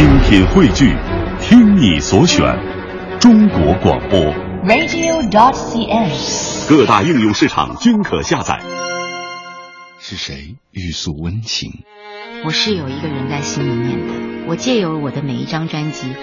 精品汇聚，听你所选，中国广播。radio.dot.cn，。各大应用市场均可下载。是谁欲诉温情？我是有一个人在心里面的。我借由我的每一张专辑，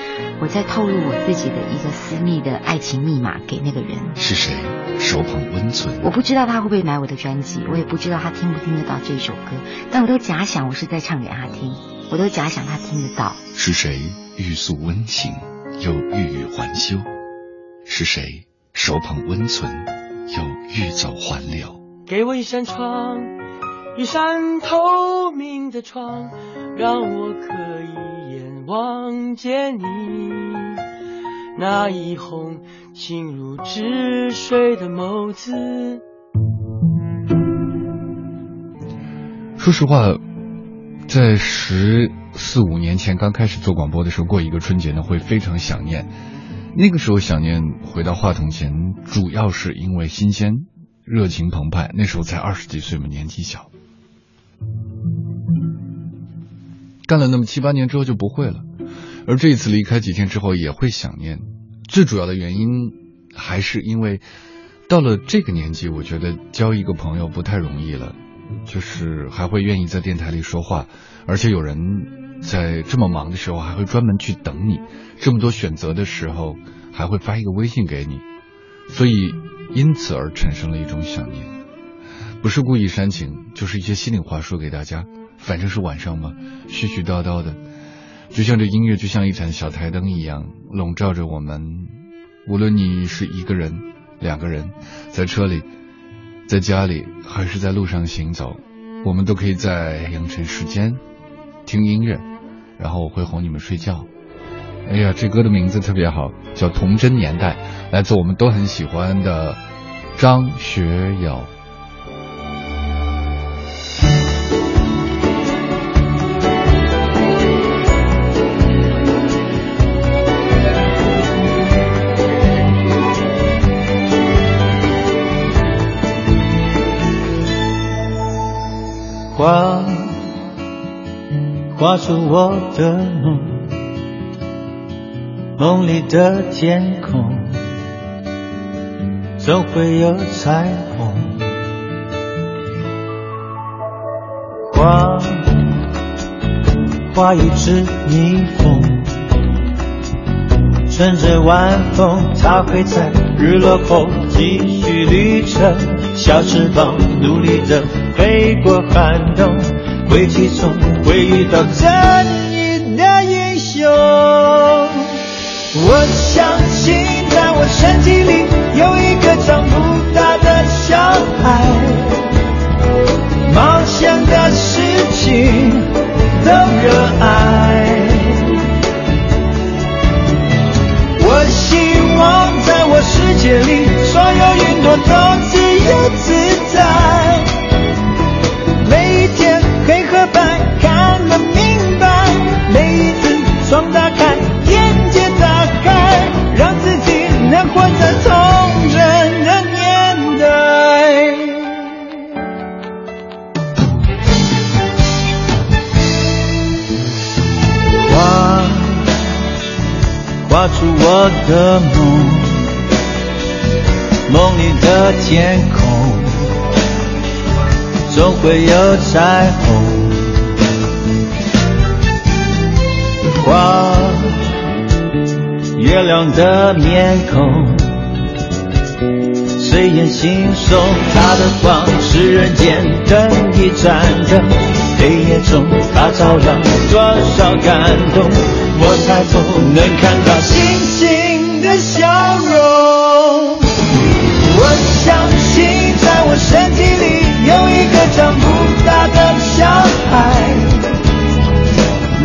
我在透露我自己的一个私密的爱情密码给那个人。是谁手捧温存？我不知道他会不会买我的专辑，我也不知道他听不听得到这首歌，但我都假想我是在唱给他听，我都假想他听得到。是谁欲诉温情，又欲语还休？是谁手捧温存，又欲走还留？给我一扇窗，一扇透明的窗，让我可以眼望见你那一泓清如止水的眸子。说实话，在十四五年前刚开始做广播的时候，过一个春节呢，会非常想念。那个时候想念回到话筒前，主要是因为新鲜、热情澎湃。那时候才二十几岁嘛，年纪小。干了那么七八年之后就不会了，而这一次离开几天之后也会想念。最主要的原因还是因为到了这个年纪，我觉得交一个朋友不太容易了。就是还会愿意在电台里说话，而且有人在这么忙的时候还会专门去等你，这么多选择的时候还会发一个微信给你，所以因此而产生了一种想念，不是故意煽情，就是一些心里话说给大家。反正是晚上嘛，絮絮叨叨的，就像这音乐就像一盏小台灯一样笼罩着我们，无论你是一个人、两个人，在车里。在家里还是在路上行走，我们都可以在凌晨时间听音乐，然后我会哄你们睡觉。哎呀，这歌的名字特别好，叫《童真年代》，来自我们都很喜欢的张学友。画画出我的梦，梦里的天空总会有彩虹。画画一只蜜蜂，乘着晚风，它会在日落后继续旅程，小翅膀努力的。飞过寒冬，会起冲，会遇到正义的英雄。我相信，在我身体里有一个藏不的梦，梦里的天空。总会有彩虹，画月亮的面孔，随眼惺忪，它的光是人间灯一盏灯，黑夜中它照亮多少感动，我抬头能看到星星的笑容，我相信在我身体里。有一个长不大的小孩，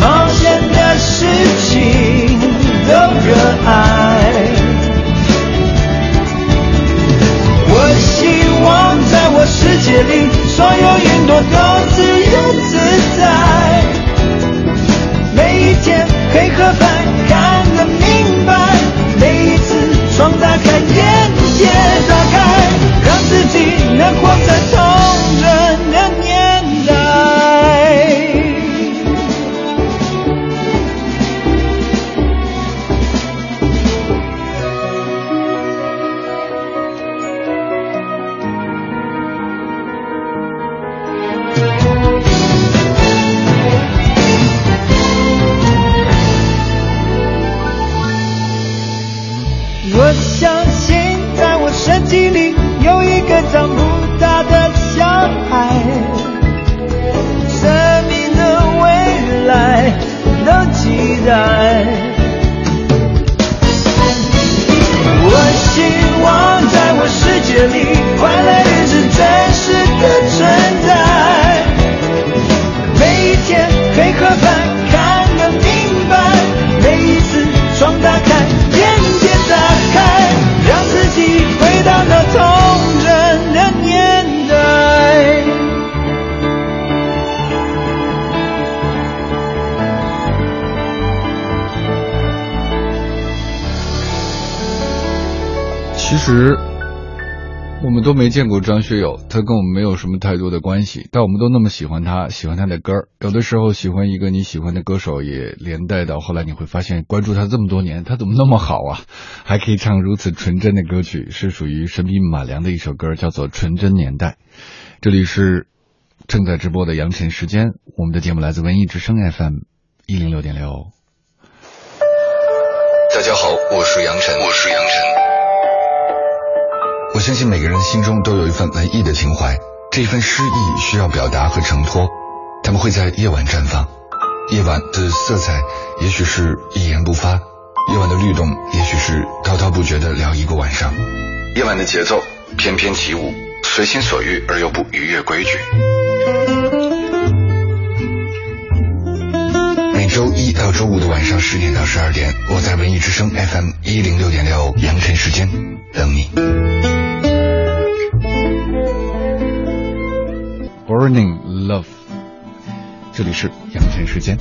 冒险的事情都热爱。我希望在我世界里，所有云朵都自由自在。每一天黑和白，次着你，快乐也是真实的存在。每一天黑和白看个明白，每一次窗打开，眼界打开，让自己回到那童真的年代。其实们都没见过张学友，他跟我们没有什么太多的关系，但我们都那么喜欢他，喜欢他的歌儿。有的时候喜欢一个你喜欢的歌手，也连带到后来你会发现，关注他这么多年，他怎么那么好啊？还可以唱如此纯真的歌曲，是属于神笔马良的一首歌，叫做《纯真年代》。这里是正在直播的杨晨时间，我们的节目来自文艺之声 FM 一零六点六。大家好，我是杨晨，我是杨晨。我相信每个人心中都有一份文艺的情怀，这一份诗意需要表达和承托，他们会在夜晚绽放。夜晚的色彩也许是一言不发，夜晚的律动也许是滔滔不绝的聊一个晚上。夜晚的节奏翩翩起舞，随心所欲而又不逾越规矩。每周一到周五的晚上十点到十二点，我在文艺之声 FM 一零六点六阳晨时间等你。Burning Love，这里是羊晨时间。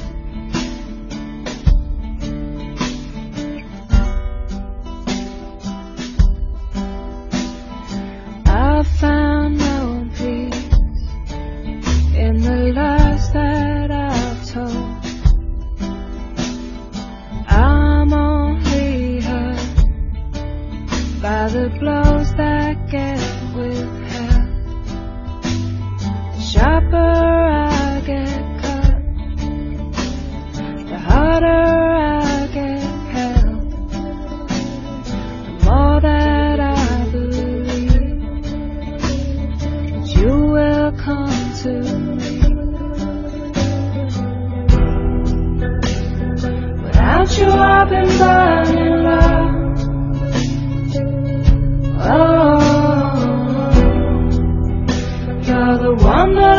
Without you, I've been burning love. Oh, you're the one that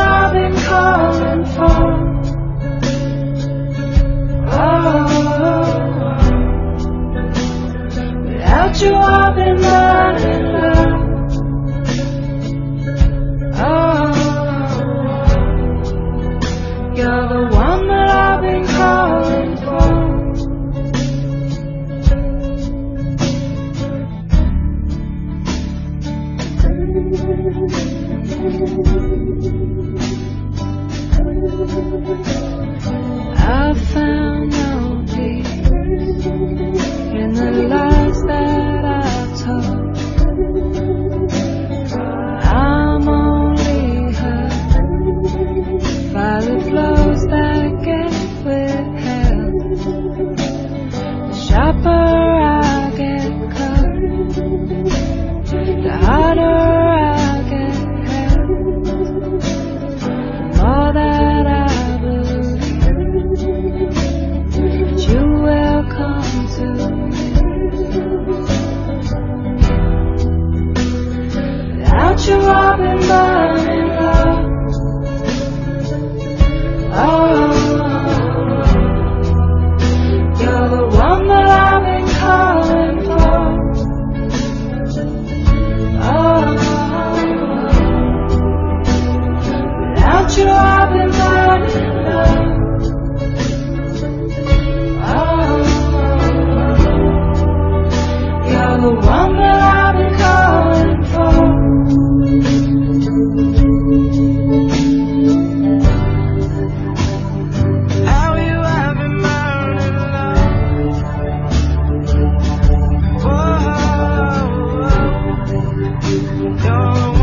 Don't